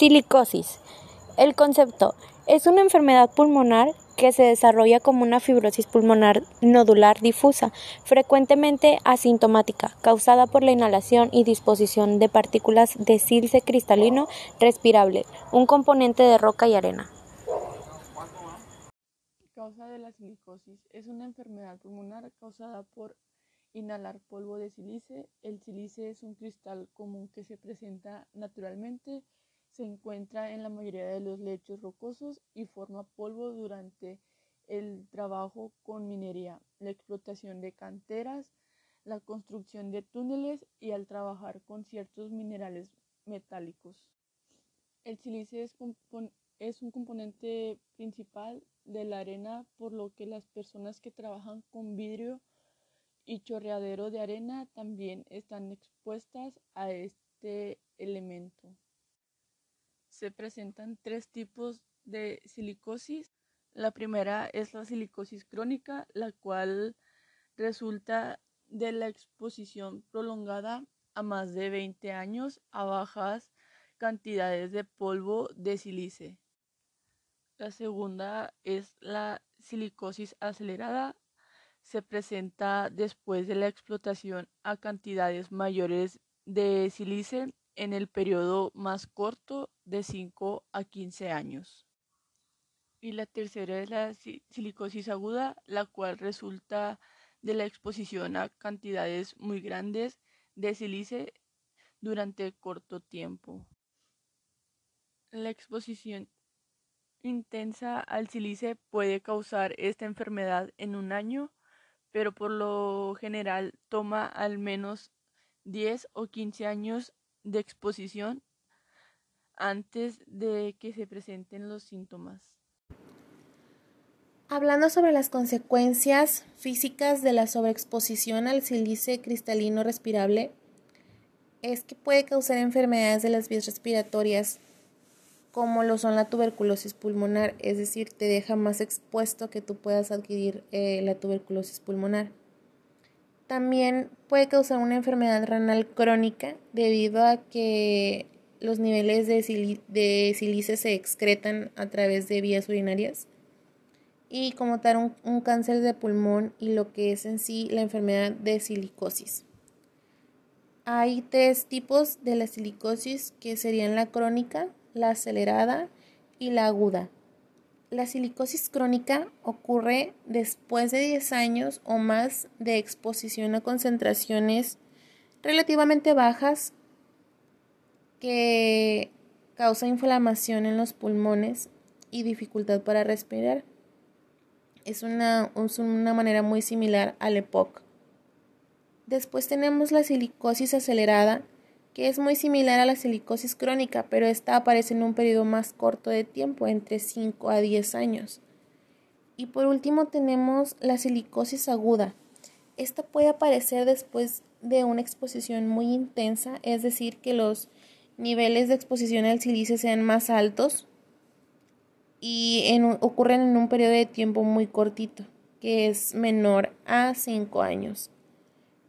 Silicosis. El concepto es una enfermedad pulmonar que se desarrolla como una fibrosis pulmonar nodular difusa, frecuentemente asintomática, causada por la inhalación y disposición de partículas de silce cristalino respirable, un componente de roca y arena. Causa de la silicosis es una enfermedad pulmonar causada por inhalar polvo de sílice. El sílice es un cristal común que se presenta naturalmente se encuentra en la mayoría de los lechos rocosos y forma polvo durante el trabajo con minería, la explotación de canteras, la construcción de túneles y al trabajar con ciertos minerales metálicos. El sílice es, es, un componente principal de la arena, por lo que las personas que trabajan con vidrio y chorreadero de arena también están expuestas a este elemento se presentan tres tipos de silicosis. La primera es la silicosis crónica, la cual resulta de la exposición prolongada a más de 20 años a bajas cantidades de polvo de sílice. La segunda es la silicosis acelerada. Se presenta después de la explotación a cantidades mayores de sílice en el periodo más corto de 5 a 15 años. Y la tercera es la silicosis aguda, la cual resulta de la exposición a cantidades muy grandes de sílice durante corto tiempo. La exposición intensa al sílice puede causar esta enfermedad en un año, pero por lo general toma al menos 10 o 15 años de exposición antes de que se presenten los síntomas. Hablando sobre las consecuencias físicas de la sobreexposición al sílice cristalino respirable, es que puede causar enfermedades de las vías respiratorias, como lo son la tuberculosis pulmonar, es decir, te deja más expuesto que tú puedas adquirir eh, la tuberculosis pulmonar. También puede causar una enfermedad renal crónica debido a que los niveles de, silice se excretan a través de vías urinarias y como tal un, un, cáncer de pulmón y lo que es en sí la enfermedad de silicosis. Hay tres tipos de la silicosis que serían la crónica, la acelerada y la aguda. La silicosis crónica ocurre después de 10 años o más de exposición a concentraciones relativamente bajas que causa inflamación en los pulmones y dificultad para respirar. Es una, una manera muy similar al EPOC. Después tenemos la silicosis acelerada, que es muy similar a la silicosis crónica, pero esta aparece en un periodo más corto de tiempo, entre 5 a 10 años. Y por último tenemos la silicosis aguda. Esta puede aparecer después de una exposición muy intensa, es decir, que los niveles de exposición al silicio sean más altos y ocurren en un periodo de tiempo muy cortito, que es menor a 5 años.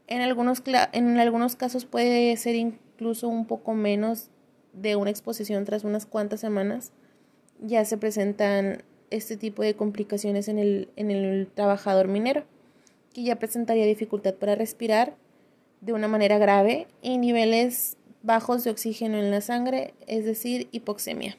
En algunos, en algunos casos puede ser incluso un poco menos de una exposición tras unas cuantas semanas. Ya se presentan este tipo de complicaciones en el, en el trabajador minero, que ya presentaría dificultad para respirar de una manera grave y niveles bajos de oxígeno en la sangre, es decir, hipoxemia.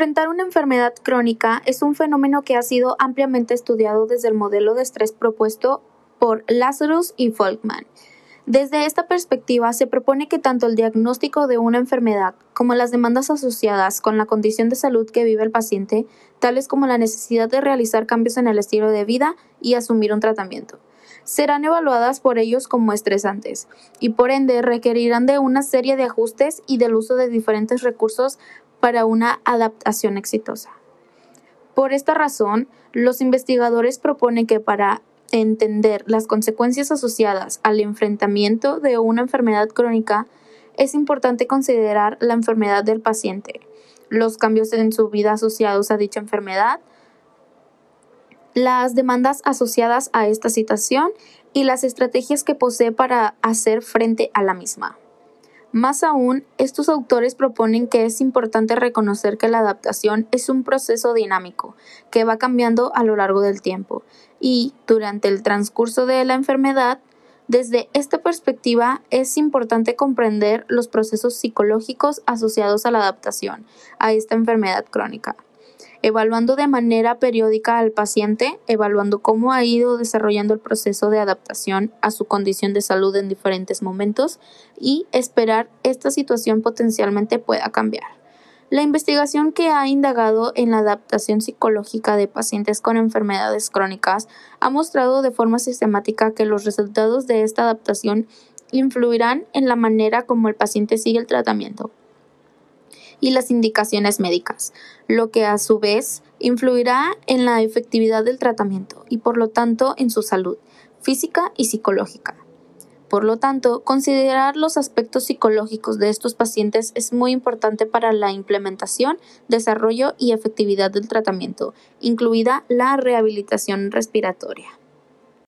Enfrentar una enfermedad crónica es un fenómeno que ha sido ampliamente estudiado desde el modelo de estrés propuesto por Lazarus y Folkman. Desde esta perspectiva, se propone que tanto el diagnóstico de una enfermedad como las demandas asociadas con la condición de salud que vive el paciente, tales como la necesidad de realizar cambios en el estilo de vida y asumir un tratamiento, serán evaluadas por ellos como estresantes y por ende requerirán de una serie de ajustes y del uso de diferentes recursos para una adaptación exitosa. Por esta razón, los investigadores proponen que para entender las consecuencias asociadas al enfrentamiento de una enfermedad crónica, es importante considerar la enfermedad del paciente, los cambios en su vida asociados a dicha enfermedad, las demandas asociadas a esta situación y las estrategias que posee para hacer frente a la misma. Más aún, estos autores proponen que es importante reconocer que la adaptación es un proceso dinámico que va cambiando a lo largo del tiempo. Y, durante el transcurso de la enfermedad, desde esta perspectiva es importante comprender los procesos psicológicos asociados a la adaptación a esta enfermedad crónica evaluando de manera periódica al paciente, evaluando cómo ha ido desarrollando el proceso de adaptación a su condición de salud en diferentes momentos y esperar esta situación potencialmente pueda cambiar. La investigación que ha indagado en la adaptación psicológica de pacientes con enfermedades crónicas ha mostrado de forma sistemática que los resultados de esta adaptación influirán en la manera como el paciente sigue el tratamiento y las indicaciones médicas, lo que a su vez influirá en la efectividad del tratamiento y por lo tanto en su salud física y psicológica. Por lo tanto, considerar los aspectos psicológicos de estos pacientes es muy importante para la implementación, desarrollo y efectividad del tratamiento, incluida la rehabilitación respiratoria.